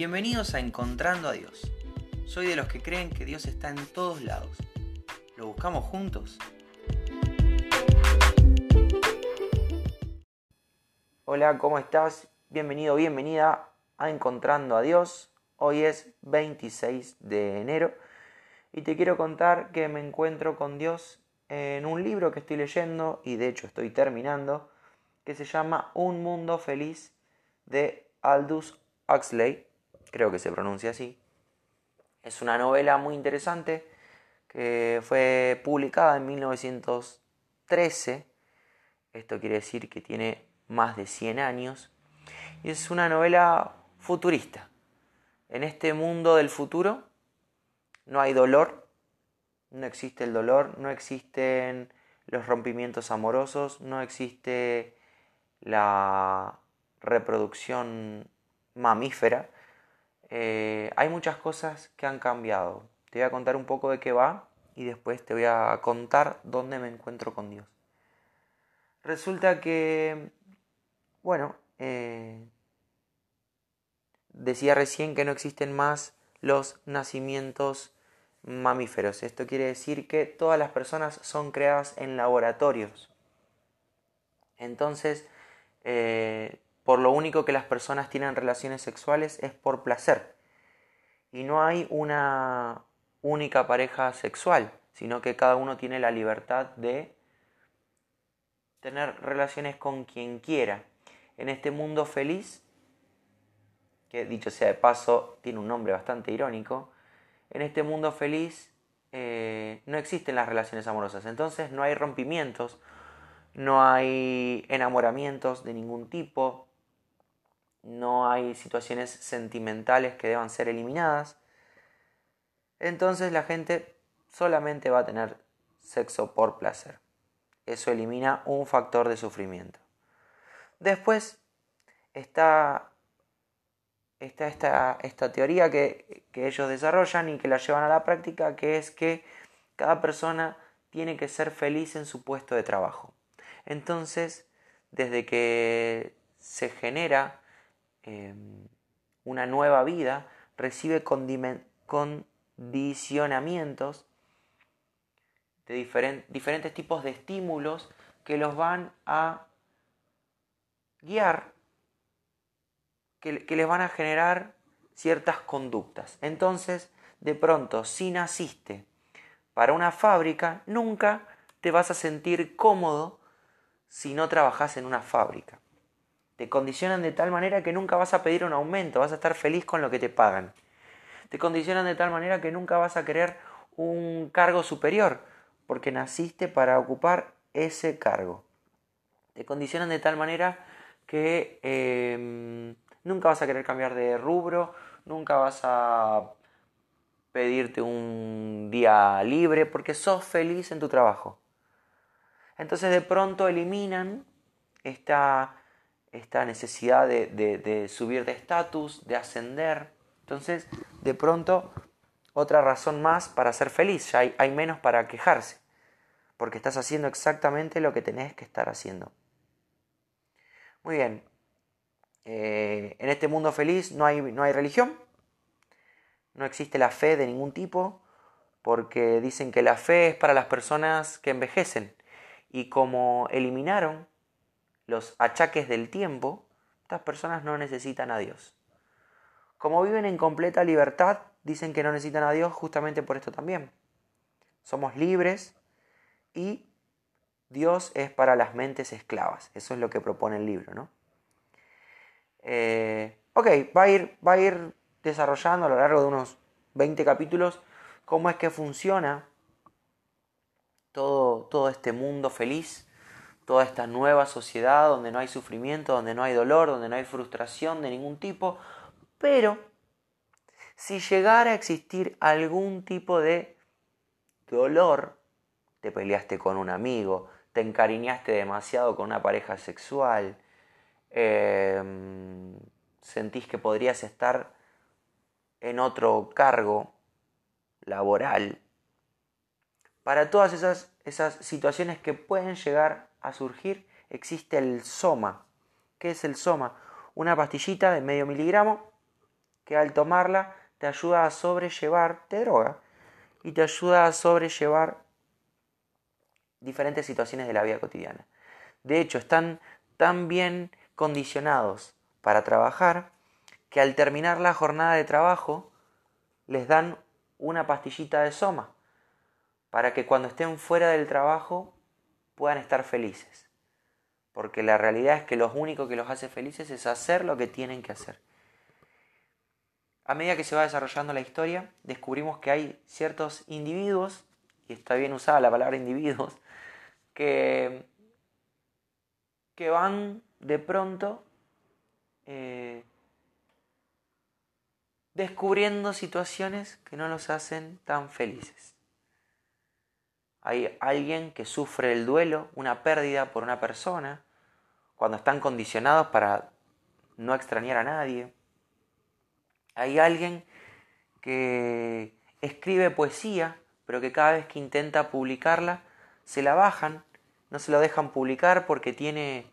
Bienvenidos a Encontrando a Dios. Soy de los que creen que Dios está en todos lados. ¿Lo buscamos juntos? Hola, ¿cómo estás? Bienvenido, bienvenida a Encontrando a Dios. Hoy es 26 de enero y te quiero contar que me encuentro con Dios en un libro que estoy leyendo y de hecho estoy terminando, que se llama Un Mundo Feliz de Aldous Huxley creo que se pronuncia así. Es una novela muy interesante que fue publicada en 1913. Esto quiere decir que tiene más de 100 años. Y es una novela futurista. En este mundo del futuro no hay dolor, no existe el dolor, no existen los rompimientos amorosos, no existe la reproducción mamífera, eh, hay muchas cosas que han cambiado. Te voy a contar un poco de qué va y después te voy a contar dónde me encuentro con Dios. Resulta que, bueno, eh, decía recién que no existen más los nacimientos mamíferos. Esto quiere decir que todas las personas son creadas en laboratorios. Entonces, eh, por lo único que las personas tienen relaciones sexuales es por placer. Y no hay una única pareja sexual, sino que cada uno tiene la libertad de tener relaciones con quien quiera. En este mundo feliz, que dicho sea de paso, tiene un nombre bastante irónico, en este mundo feliz eh, no existen las relaciones amorosas, entonces no hay rompimientos, no hay enamoramientos de ningún tipo, no hay situaciones sentimentales que deban ser eliminadas, entonces la gente solamente va a tener sexo por placer. Eso elimina un factor de sufrimiento. Después está, esta, esta teoría que, que ellos desarrollan y que la llevan a la práctica, que es que cada persona tiene que ser feliz en su puesto de trabajo. Entonces, desde que se genera Em, una nueva vida, recibe condicionamientos de diferentes tipos de estímulos que los van a guiar, que, que les van a generar ciertas conductas. Entonces, de pronto, si naciste para una fábrica, nunca te vas a sentir cómodo si no trabajas en una fábrica. Te condicionan de tal manera que nunca vas a pedir un aumento, vas a estar feliz con lo que te pagan. Te condicionan de tal manera que nunca vas a querer un cargo superior, porque naciste para ocupar ese cargo. Te condicionan de tal manera que em, nunca vas a querer cambiar de rubro, nunca vas a pedirte un día libre porque sos feliz en tu trabajo. Entonces de pronto eliminan esta esta necesidad de, subir de estatus, de ascender. Entonces, de pronto, otra razón más para ser feliz, ya hay, menos para quejarse, porque estás haciendo exactamente lo que tenés que estar haciendo. Muy bien, eh, en este mundo feliz no hay, no hay religión, no existe la fe de ningún tipo, porque dicen que la fe es para las personas que envejecen, y como eliminaron los achaques del tiempo, estas personas no necesitan a Dios. Como viven en completa libertad, dicen que no necesitan a Dios justamente por esto también. Somos libres y Dios es para las mentes esclavas. Eso es lo que propone el libro, ¿no? Eh, ok, va a, ir, va a ir desarrollando a lo largo de unos 20 capítulos cómo es que funciona todo, todo este mundo feliz toda esta nueva sociedad donde no hay sufrimiento, donde no hay dolor, donde no hay frustración de ningún tipo, pero si llegara a existir algún tipo de dolor, te peleaste con un amigo, te encariñaste demasiado con una pareja sexual, em, sentís que podrías estar en otro cargo laboral, para todas esas, esas situaciones que pueden llegar a surgir existe el soma. ¿Qué es el soma? Una pastillita de medio miligramo que al tomarla te ayuda a sobrellevar, te droga, y te ayuda a sobrellevar diferentes situaciones de la vida cotidiana. De hecho, están tan bien condicionados para trabajar que al terminar la jornada de trabajo les dan una pastillita de soma para que cuando estén fuera del trabajo puedan estar felices. Porque la realidad es que lo único que los hace felices es hacer lo que tienen que hacer. A medida que se va desarrollando la historia, descubrimos que hay ciertos individuos, y está bien usada la palabra individuos, que, que van de pronto eh, descubriendo situaciones que no los hacen tan felices. Hay alguien que sufre el duelo, una pérdida por una persona, cuando están condicionados para no extrañar a nadie. Hay alguien que escribe poesía, pero que cada vez que intenta publicarla, se la bajan, no se lo dejan publicar porque tiene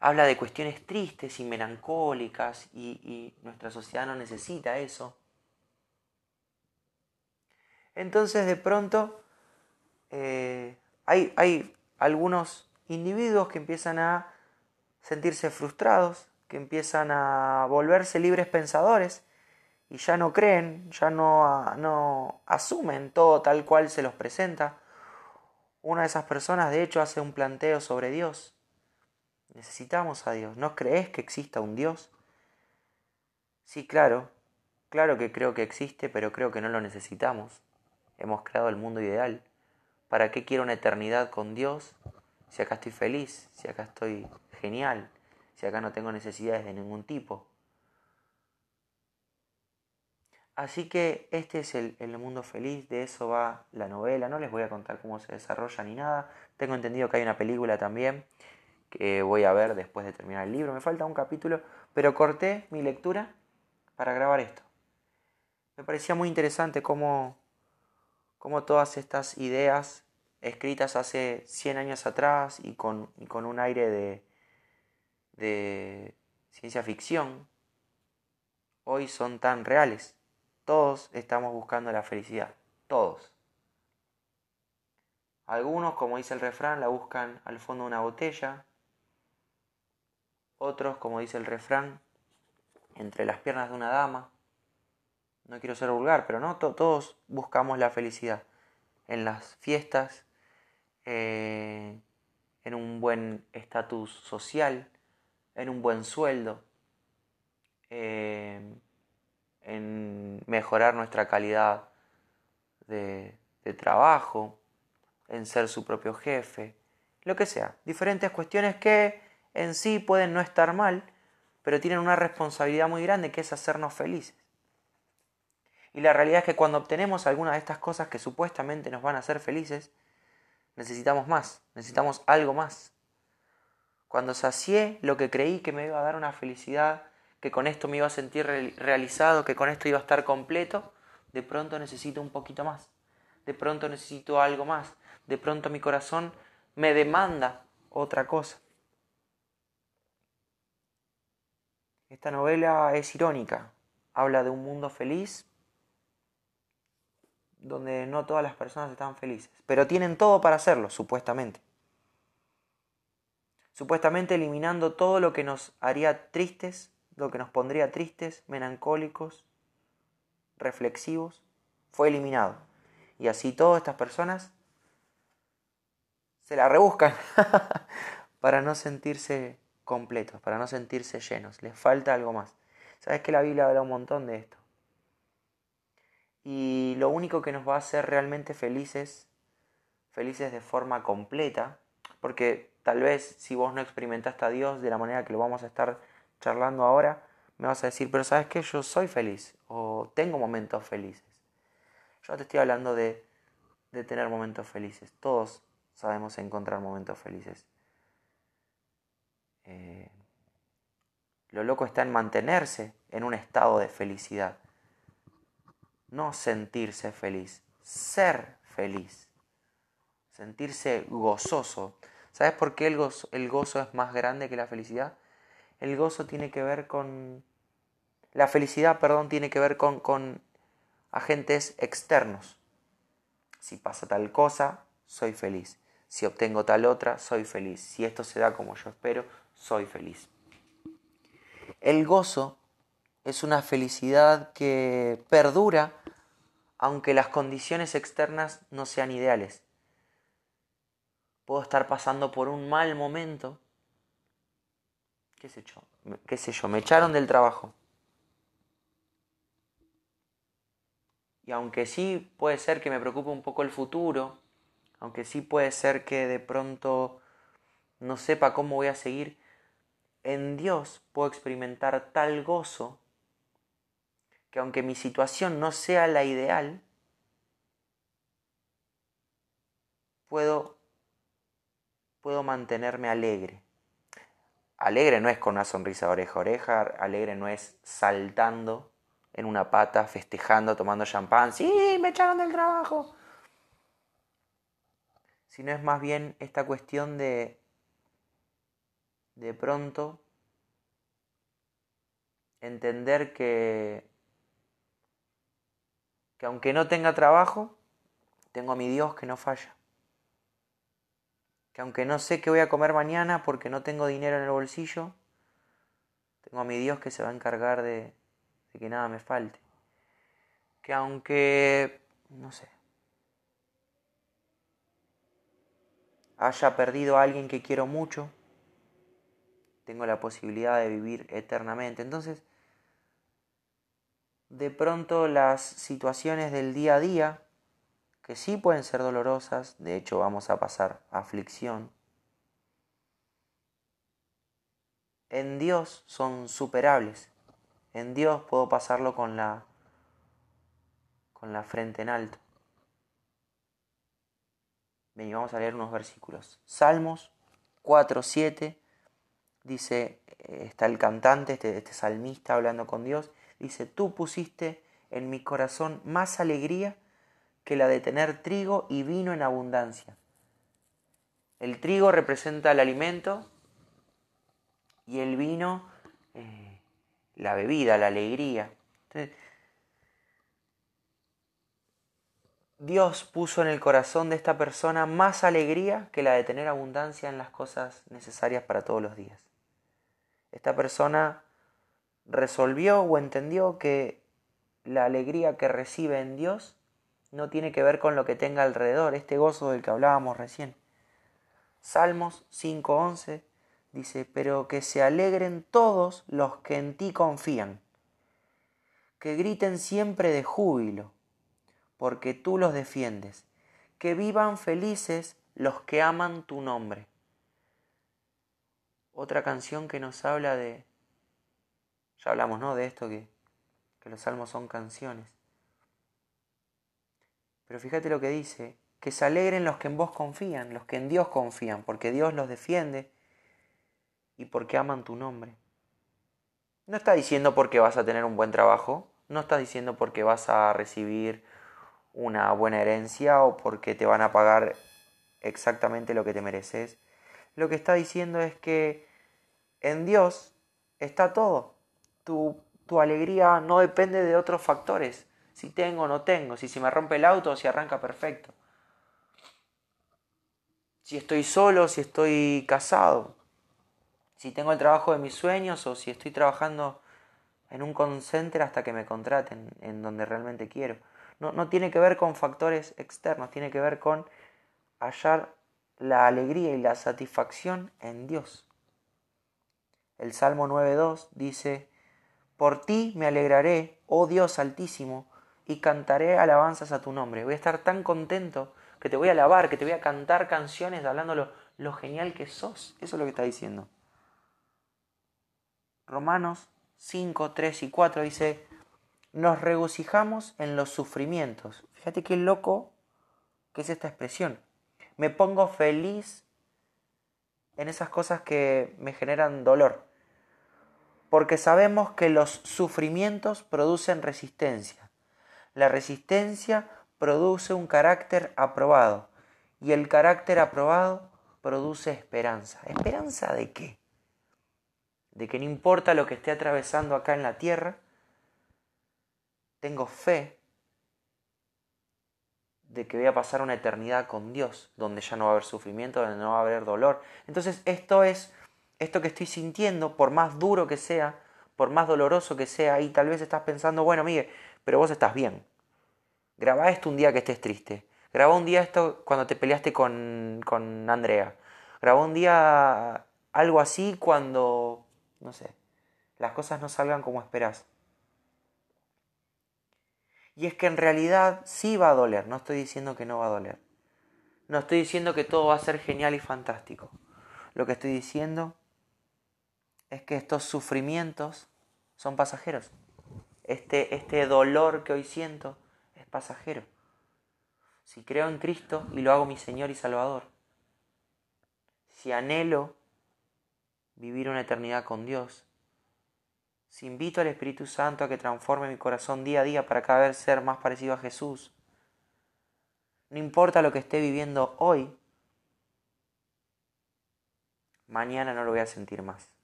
habla de cuestiones tristes y melancólicas y, nuestra sociedad no necesita eso. Entonces de pronto eh, hay, algunos individuos que empiezan a sentirse frustrados, que empiezan a volverse libres pensadores y ya no creen, ya no asumen todo tal cual se los presenta. Una de esas personas de hecho hace un planteo sobre Dios Necesitamos a Dios. ¿No crees que exista un Dios? Sí, claro. Claro que creo que existe, pero creo que no lo necesitamos. Hemos creado el mundo ideal. ¿Para qué quiero una eternidad con Dios si acá estoy feliz, si acá estoy genial, si acá no tengo necesidades de ningún tipo? Así que este es el, el, mundo feliz, de eso va la novela, no les voy a contar cómo se desarrolla ni nada, tengo entendido que hay una película también que voy a ver después de terminar el libro. Me falta un capítulo, pero corté mi lectura para grabar esto. Me parecía muy interesante cómo, cómo todas estas ideas escritas hace 100 años atrás y con, con un aire de ciencia ficción, hoy son tan reales. Todos estamos buscando la felicidad, todos. Algunos, como dice el refrán, la buscan al fondo de una botella, otros, como dice el refrán, entre las piernas de una dama. No quiero ser vulgar, pero no, todos buscamos la felicidad en las fiestas, eh, en un buen estatus social, en un buen sueldo, eh, en mejorar nuestra calidad de trabajo, en ser su propio jefe, lo que sea. Diferentes cuestiones que en sí pueden no estar mal, pero tienen una responsabilidad muy grande que es hacernos felices. Y la realidad es que cuando obtenemos alguna de estas cosas que supuestamente nos van a hacer felices, necesitamos más, necesitamos algo más. Cuando sacié lo que creí que me iba a dar una felicidad, que con esto me iba a sentir realizado, que con esto iba a estar completo, de pronto necesito un poquito más, de pronto necesito algo más, de pronto mi corazón me demanda otra cosa. Esta novela es irónica, habla de un mundo feliz donde no todas las personas están felices, pero tienen todo para hacerlo, supuestamente. Supuestamente eliminando todo lo que nos haría tristes, lo que nos pondría tristes, melancólicos, reflexivos, fue eliminado. Y así todas estas personas se la rebuscan para no sentirse completos, para no sentirse llenos. Les falta algo más. Sabes que la Biblia habla un montón de esto. Y lo único que nos va a hacer realmente felices, felices de forma completa, porque tal vez si vos no experimentaste a Dios de la manera que lo vamos a estar charlando ahora, me vas a decir, pero sabes que yo soy feliz o tengo momentos felices. Yo te estoy hablando de, de tener momentos felices. Todos sabemos encontrar momentos felices. Eh, lo loco está en mantenerse en un estado de felicidad. No sentirse feliz, ser feliz. Sentirse gozoso. ¿Sabes por qué el gozo, el gozo es más grande que la felicidad? El gozo tiene que ver con, la felicidad, perdón, tiene que ver con, con agentes externos. Si pasa tal cosa, soy feliz. Si obtengo tal otra, soy feliz. Si esto se da como yo espero, soy feliz. El gozo es una felicidad que perdura aunque las condiciones externas no sean ideales. Puedo estar pasando por un mal momento. ¿Qué sé yo? ¿Qué sé yo? Me echaron del trabajo. Y aunque sí puede ser que me preocupe un poco el futuro, aunque sí puede ser que de pronto no sepa cómo voy a seguir, en Dios puedo experimentar tal gozo que aunque mi situación no sea la ideal, puedo, puedo mantenerme alegre. Alegre no es con una sonrisa oreja a oreja, alegre no es saltando en una pata, festejando, tomando champán, sí, me echaron del trabajo. Sino es más bien esta cuestión de de pronto entender que, que aunque no tenga trabajo, tengo a mi Dios que no falla. Que aunque no sé qué voy a comer mañana porque no tengo dinero en el bolsillo, tengo a mi Dios que se va a encargar de, de que nada me falte. Que aunque, no sé, haya perdido a alguien que quiero mucho, tengo la posibilidad de vivir eternamente. Entonces, de pronto las situaciones del día a día, que sí pueden ser dolorosas, de hecho vamos a pasar aflicción, en Dios son superables. En Dios puedo pasarlo con la con la frente en alto. Ven vamos a leer unos versículos. Salmos 4, 7 dice, eh, está el cantante, este, este salmista hablando con Dios, dice, tú pusiste en mi corazón más alegría que la de tener trigo y vino en abundancia. El trigo representa el alimento y el vino eh, la bebida, la alegría. Dios puso en el corazón de esta persona más alegría que la de tener abundancia en las cosas necesarias para todos los días esta persona resolvió o entendió que la alegría que recibe en Dios no tiene que ver con lo que tenga alrededor, este gozo del que hablábamos recién. Salmos 5.11 dice, pero que se alegren todos los que en ti confían, que griten siempre de júbilo, porque tú los defiendes, que vivan felices los que aman tu nombre otra canción que nos habla de... Ya hablamos, ¿no? De esto que, que los salmos son canciones. Pero fíjate lo que dice, que se alegren los que en vos confían, los que en Dios confían, porque Dios los defiende y porque aman tu nombre. No está diciendo porque vas a tener un buen trabajo, no está diciendo porque vas a recibir una buena herencia o porque te van a pagar exactamente lo que te mereces. Lo que está diciendo es que en Dios está todo. Tu, tu alegría no depende de otros factores. Si tengo o no tengo, si se me rompe el auto o si arranca perfecto. Si estoy solo, si estoy casado. Si tengo el trabajo de mis sueños o si estoy trabajando en un concenter hasta que me contraten en donde realmente quiero. No, no tiene que ver con factores externos, tiene que ver con hallar la alegría y la satisfacción en Dios. El Salmo 9.2 dice, Por ti me alegraré, oh Dios altísimo, y cantaré alabanzas a tu nombre. Voy a estar tan contento que te voy a alabar, que te voy a cantar canciones hablando lo, lo genial que sos. Eso es lo que está diciendo. Romanos 5, 3 y 4 dice, nos regocijamos en los sufrimientos. Fíjate qué loco que es esta expresión. Me pongo feliz en esas cosas que me generan dolor porque sabemos que los sufrimientos producen resistencia. La resistencia produce un carácter aprobado y el carácter aprobado produce esperanza. ¿Esperanza de qué? De que no importa lo que esté atravesando acá en la tierra, tengo fe de que voy a pasar una eternidad con Dios, donde ya no va a haber sufrimiento, donde no va a haber dolor. Entonces esto es, esto que estoy sintiendo, por más duro que sea, por más doloroso que sea, y tal vez estás pensando, bueno, Miguel, pero vos estás bien. Graba esto un día que estés triste. Graba un día esto cuando te peleaste con, con Andrea. Graba un día algo así cuando, no sé, las cosas no salgan como esperas. Y es que en realidad sí va a doler, no estoy diciendo que no va a doler. No estoy diciendo que todo va a ser genial y fantástico. Lo que estoy diciendo es que estos sufrimientos son pasajeros. Este, este dolor que hoy siento es pasajero. Si creo en Cristo y lo hago mi Señor y Salvador, si anhelo vivir una eternidad con Dios, si invito al Espíritu Santo a que transforme mi corazón día a día para cada vez ser más parecido a Jesús, no importa lo que esté viviendo hoy, mañana no lo voy a sentir más.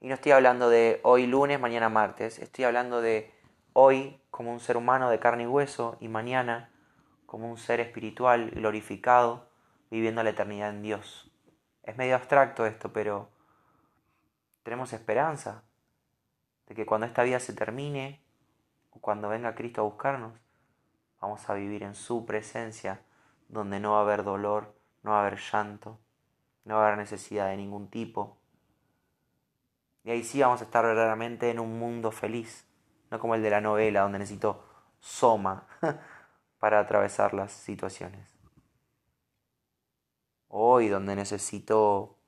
Y no estoy hablando de hoy lunes, mañana martes, estoy hablando de hoy como un ser humano de carne y hueso y mañana como un ser espiritual glorificado viviendo la eternidad en Dios. Es medio abstracto esto, pero tenemos esperanza de que cuando esta vida se termine, o cuando venga Cristo a buscarnos, vamos a vivir en su presencia, donde no va a haber dolor, no va a haber llanto, no va a haber necesidad de ningún tipo. Y ahí sí vamos a estar verdaderamente en un mundo feliz, no como el de la novela, donde necesito soma para atravesar las situaciones. Hoy, donde necesito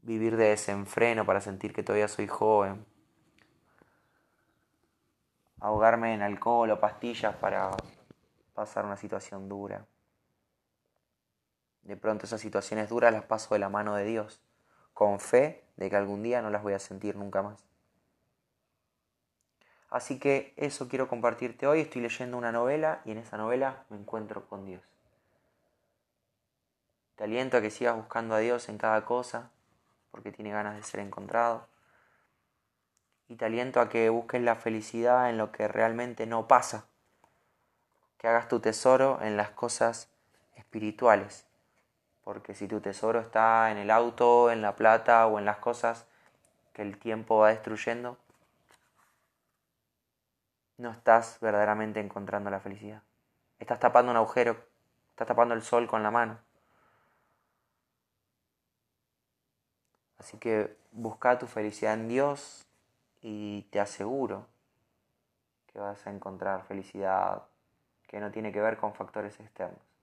vivir de desenfreno para sentir que todavía soy joven, ahogarme en alcohol o pastillas para pasar una situación dura. De pronto esas situaciones duras las paso de la mano de Dios, con fe de que algún día no las voy a sentir nunca más. Así que eso quiero compartirte hoy. Estoy leyendo una novela y en esa novela me encuentro con Dios. Te aliento a que sigas buscando a Dios en cada cosa, porque tiene ganas de ser encontrado. Y te aliento a que busques la felicidad en lo que realmente no pasa. Que hagas tu tesoro en las cosas espirituales. Porque si tu tesoro está en el auto, en la plata o en las cosas que el tiempo va destruyendo, no estás verdaderamente encontrando la felicidad. Estás tapando un agujero, estás tapando el sol con la mano. Así que busca tu felicidad en Dios y te aseguro que vas a encontrar felicidad que no tiene que ver con factores externos.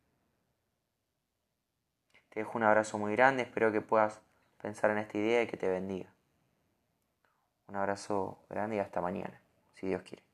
Te dejo un abrazo muy grande, espero que puedas pensar en esta idea y que te bendiga. Un abrazo grande y hasta mañana, si Dios quiere.